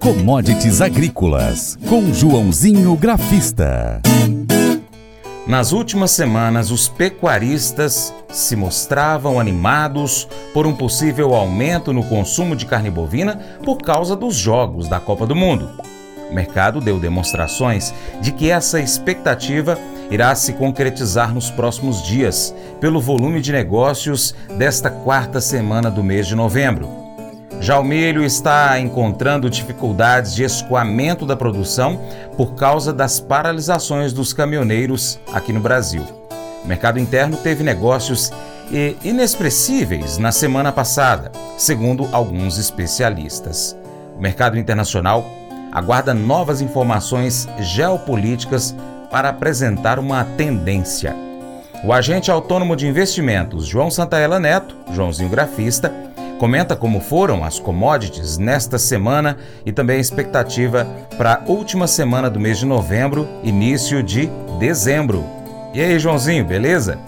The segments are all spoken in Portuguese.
Commodities Agrícolas, com Joãozinho Grafista. Nas últimas semanas, os pecuaristas se mostravam animados por um possível aumento no consumo de carne bovina por causa dos jogos da Copa do Mundo. O mercado deu demonstrações de que essa expectativa irá se concretizar nos próximos dias, pelo volume de negócios desta quarta semana do mês de novembro. Já o milho está encontrando dificuldades de escoamento da produção por causa das paralisações dos caminhoneiros aqui no Brasil. O mercado interno teve negócios inexpressíveis na semana passada, segundo alguns especialistas. O mercado internacional aguarda novas informações geopolíticas para apresentar uma tendência. O agente autônomo de investimentos João Santaella Neto, Joãozinho Grafista, comenta como foram as commodities nesta semana e também a expectativa para a última semana do mês de novembro, início de dezembro. E aí, Joãozinho, beleza?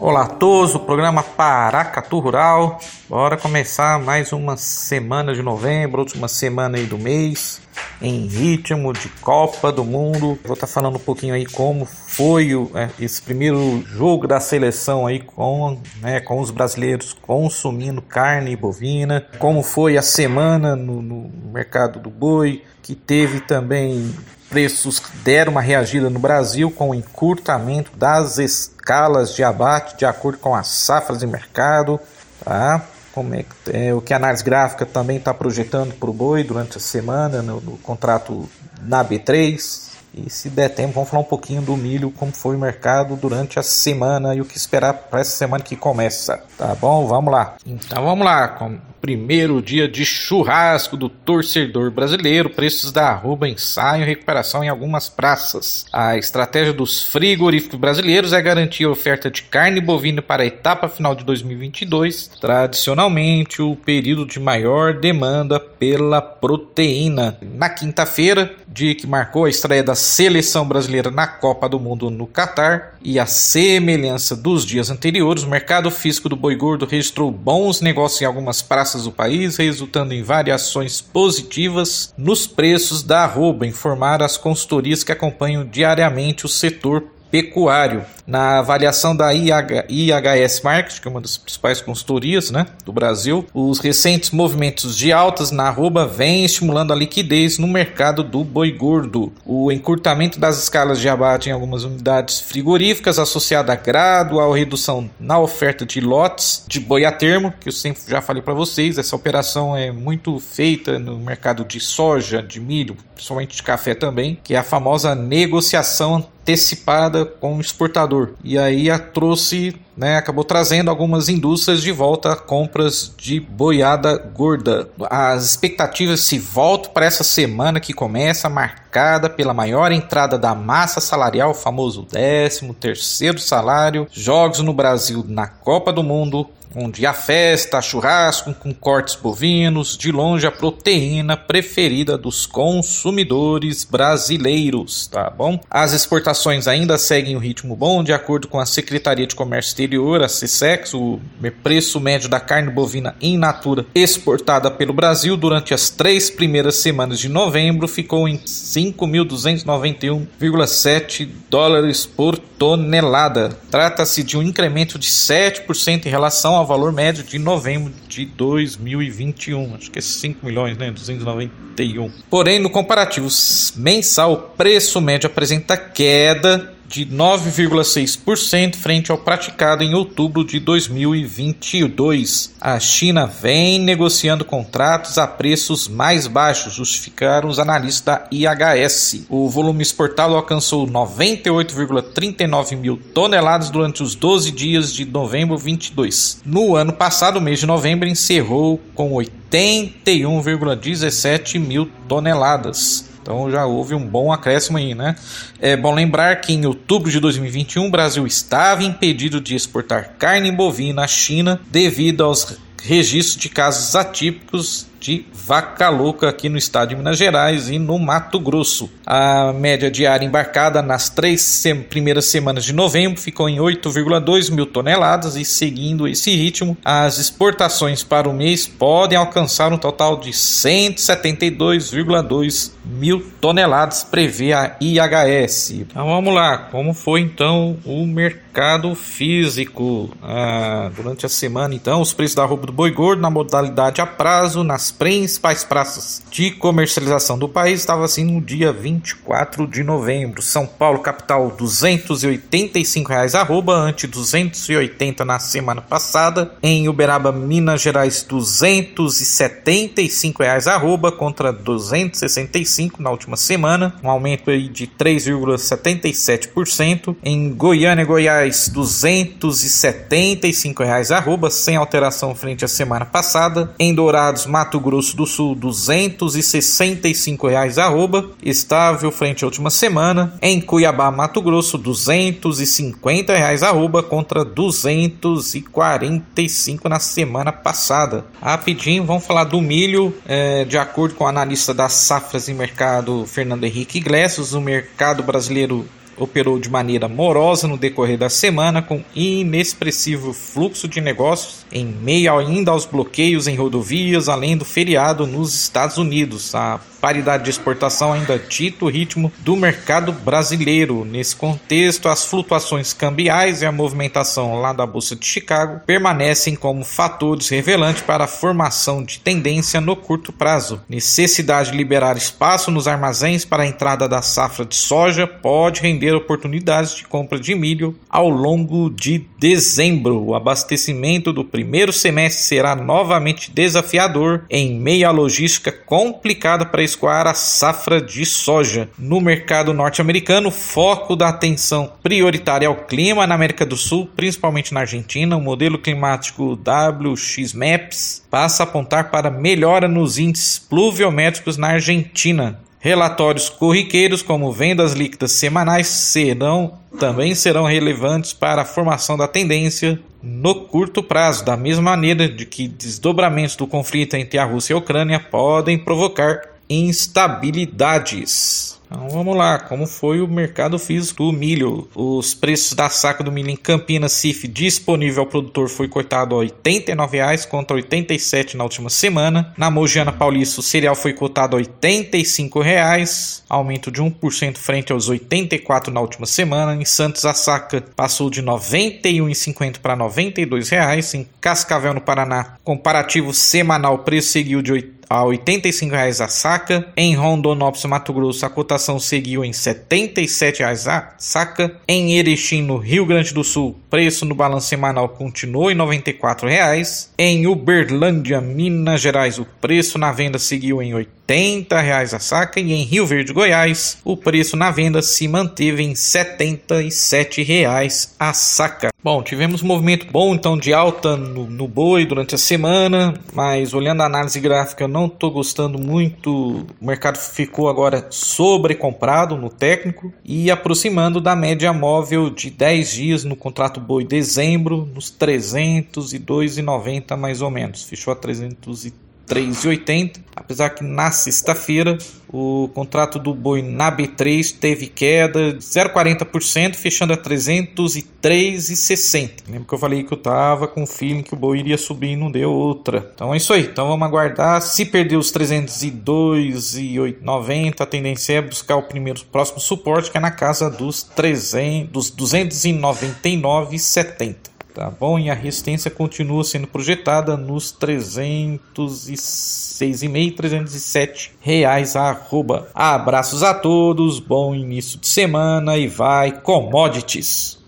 Olá a todos, o programa Paracatu Rural. Bora começar mais uma semana de novembro, última semana aí do mês, em ritmo de Copa do Mundo. Vou estar tá falando um pouquinho aí como foi o, é, esse primeiro jogo da seleção aí com, né, com os brasileiros consumindo carne bovina, como foi a semana no, no mercado do boi, que teve também preços deram uma reagida no Brasil com o encurtamento das escalas de abate de acordo com as safras de mercado, tá? Como é, é o que a análise gráfica também está projetando para o boi durante a semana no, no contrato na B3, e se der tempo, vamos falar um pouquinho do milho, como foi o mercado durante a semana e o que esperar para essa semana que começa. Tá bom? Vamos lá. Então vamos lá. Com primeiro dia de churrasco do torcedor brasileiro, preços da arroba ensaiam recuperação em algumas praças. A estratégia dos frigoríficos brasileiros é garantir a oferta de carne bovina para a etapa final de 2022, tradicionalmente o período de maior demanda pela proteína. Na quinta-feira, dia que marcou a estreia da seleção brasileira na Copa do Mundo no Catar e a semelhança dos dias anteriores, o mercado físico do boi gordo registrou bons negócios em algumas praças do país, resultando em variações positivas nos preços da arroba, informaram as consultorias que acompanham diariamente o setor pecuário. Na avaliação da IH, IHS Market, que é uma das principais consultorias né, do Brasil, os recentes movimentos de altas na arroba vêm estimulando a liquidez no mercado do boi gordo. O encurtamento das escalas de abate em algumas unidades frigoríficas, associado à gradual redução na oferta de lotes de boi a termo, que eu sempre já falei para vocês, essa operação é muito feita no mercado de soja, de milho, principalmente de café também, que é a famosa negociação antecipada com o exportador. E aí a trouxe, né, acabou trazendo algumas indústrias de volta a compras de boiada gorda. As expectativas se voltam para essa semana que começa marcada pela maior entrada da massa salarial, o famoso 13 terceiro salário, jogos no Brasil na Copa do Mundo, onde a festa, churrasco com cortes bovinos, de longe a proteína preferida dos consumidores brasileiros, tá bom? As exportações ainda seguem o ritmo bom, de acordo com a Secretaria de Comércio a CSEX, o preço médio da carne bovina in natura exportada pelo Brasil durante as três primeiras semanas de novembro ficou em 5.291,7 dólares por tonelada. Trata-se de um incremento de 7% em relação ao valor médio de novembro de 2021. Acho que é 5 milhões, né? 291. Porém, no comparativo mensal, o preço médio apresenta queda de 9,6% frente ao praticado em outubro de 2022. A China vem negociando contratos a preços mais baixos, justificaram os analistas da IHS. O volume exportado alcançou 98,39 mil toneladas durante os 12 dias de novembro 22. No ano passado, o mês de novembro encerrou com 81,17 mil toneladas. Então já houve um bom acréscimo aí, né? É bom lembrar que em outubro de 2021 o Brasil estava impedido de exportar carne bovina à China devido aos registro de casos atípicos de vaca louca aqui no estado de Minas Gerais e no Mato Grosso. A média diária embarcada nas três se primeiras semanas de novembro ficou em 8,2 mil toneladas e seguindo esse ritmo, as exportações para o mês podem alcançar um total de 172,2 mil toneladas, prevê a IHS. Então vamos lá, como foi então o mercado físico ah, durante a semana? Então, os preços da roupa do boi gordo na modalidade a prazo nas principais praças de comercialização do país estava assim no dia 24 de novembro. São Paulo, capital, 285 reais arroba, ante 280 na semana passada. Em Uberaba, Minas Gerais, 275 reais arroba contra 265 na última semana, um aumento aí de 3,77%. Em Goiânia, Goiás, 275 reais arroba, sem alteração frente à semana passada. Em Dourados, Mato Grosso do Sul, 265 reais arroba, estável frente à última semana. Em Cuiabá, Mato Grosso, 250 reais arroba contra 245 na semana passada. Rapidinho, vamos falar do milho. É, de acordo com o analista das safras e mercado Fernando Henrique Iglesias, o mercado brasileiro operou de maneira morosa no decorrer da semana, com inexpressivo fluxo de negócios, em meio ainda aos bloqueios em rodovias, além do feriado nos Estados Unidos. A paridade de exportação ainda dita o ritmo do mercado brasileiro. Nesse contexto, as flutuações cambiais e a movimentação lá da Bolsa de Chicago permanecem como fatores revelantes para a formação de tendência no curto prazo. Necessidade de liberar espaço nos armazéns para a entrada da safra de soja pode render oportunidades de compra de milho ao longo de dezembro. O abastecimento do primeiro semestre será novamente desafiador em meio à logística complicada para escoar a safra de soja. No mercado norte-americano, foco da atenção prioritária ao clima na América do Sul, principalmente na Argentina. O modelo climático WXMAPS passa a apontar para melhora nos índices pluviométricos na Argentina. Relatórios corriqueiros, como vendas líquidas semanais, serão também serão relevantes para a formação da tendência no curto prazo, da mesma maneira de que desdobramentos do conflito entre a Rússia e a Ucrânia podem provocar instabilidades. Então vamos lá, como foi o mercado físico do milho? Os preços da saca do milho em Campinas CIF disponível ao produtor foi cortado a R$ 89,00 contra R$ 87,00 na última semana. Na Mogiana Paulista o cereal foi cotado a R$ 85,00, aumento de 1% frente aos R$ 84,00 na última semana. Em Santos a saca passou de R$ 91,50 para R$ 92,00. Em Cascavel no Paraná, comparativo semanal, o preço seguiu de 8 a R$ 85,00 a saca. Em Rondonópolis, Mato Grosso, a cotação seguiu em R$ 77,00 a saca. Em Erechim, no Rio Grande do Sul, preço no balanço semanal continuou em R$ 94,00. Em Uberlândia, Minas Gerais, o preço na venda seguiu em R$ 80,00 a saca. E em Rio Verde, Goiás, o preço na venda se manteve em R$ 77,00 a saca. Bom, tivemos um movimento bom então de alta no, no boi durante a semana, mas olhando a análise gráfica, eu não estou gostando muito. O mercado ficou agora sobrecomprado no técnico e aproximando da média móvel de 10 dias no contrato boi dezembro, nos 302,90 mais ou menos. Fechou a 330 3,80. Apesar que na sexta-feira o contrato do boi na B3 teve queda de 0,40%, fechando a 303,60. Lembra que eu falei que eu tava com o feeling que o boi iria subir e não deu outra. Então é isso aí. Então vamos aguardar. Se perder os 302,90, a tendência é buscar o primeiro próximo suporte, que é na casa dos 300, dos 299,70 tá bom? E a resistência continua sendo projetada nos 306,5 307 reais arroba. Abraços a todos, bom início de semana e vai commodities.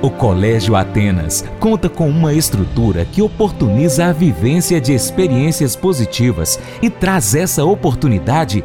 O Colégio Atenas conta com uma estrutura que oportuniza a vivência de experiências positivas e traz essa oportunidade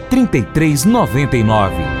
3399.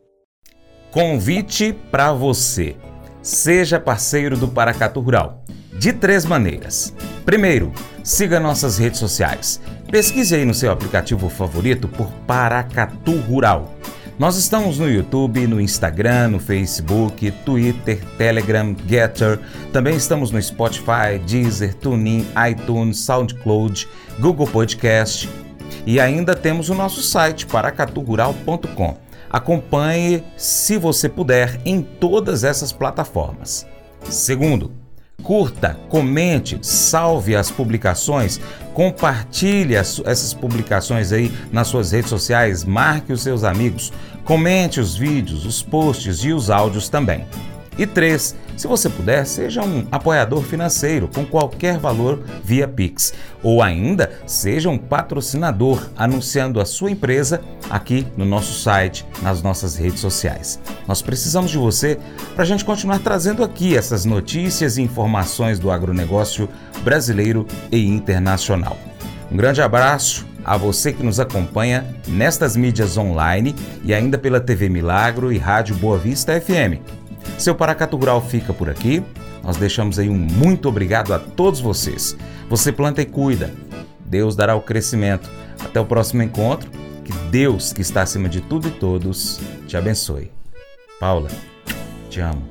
Convite para você. Seja parceiro do Paracatu Rural. De três maneiras. Primeiro, siga nossas redes sociais. Pesquise aí no seu aplicativo favorito por Paracatu Rural. Nós estamos no YouTube, no Instagram, no Facebook, Twitter, Telegram, Getter. Também estamos no Spotify, Deezer, TuneIn, iTunes, SoundCloud, Google Podcast. E ainda temos o nosso site paracaturural.com. Acompanhe, se você puder, em todas essas plataformas. Segundo, curta, comente, salve as publicações, compartilhe as, essas publicações aí nas suas redes sociais, marque os seus amigos, comente os vídeos, os posts e os áudios também. E três, se você puder, seja um apoiador financeiro com qualquer valor via Pix. Ou ainda, seja um patrocinador anunciando a sua empresa aqui no nosso site, nas nossas redes sociais. Nós precisamos de você para a gente continuar trazendo aqui essas notícias e informações do agronegócio brasileiro e internacional. Um grande abraço a você que nos acompanha nestas mídias online e ainda pela TV Milagro e Rádio Boa Vista FM. Seu Paracatu Rural fica por aqui. Nós deixamos aí um muito obrigado a todos vocês. Você planta e cuida. Deus dará o crescimento. Até o próximo encontro. Que Deus, que está acima de tudo e todos, te abençoe. Paula, te amo.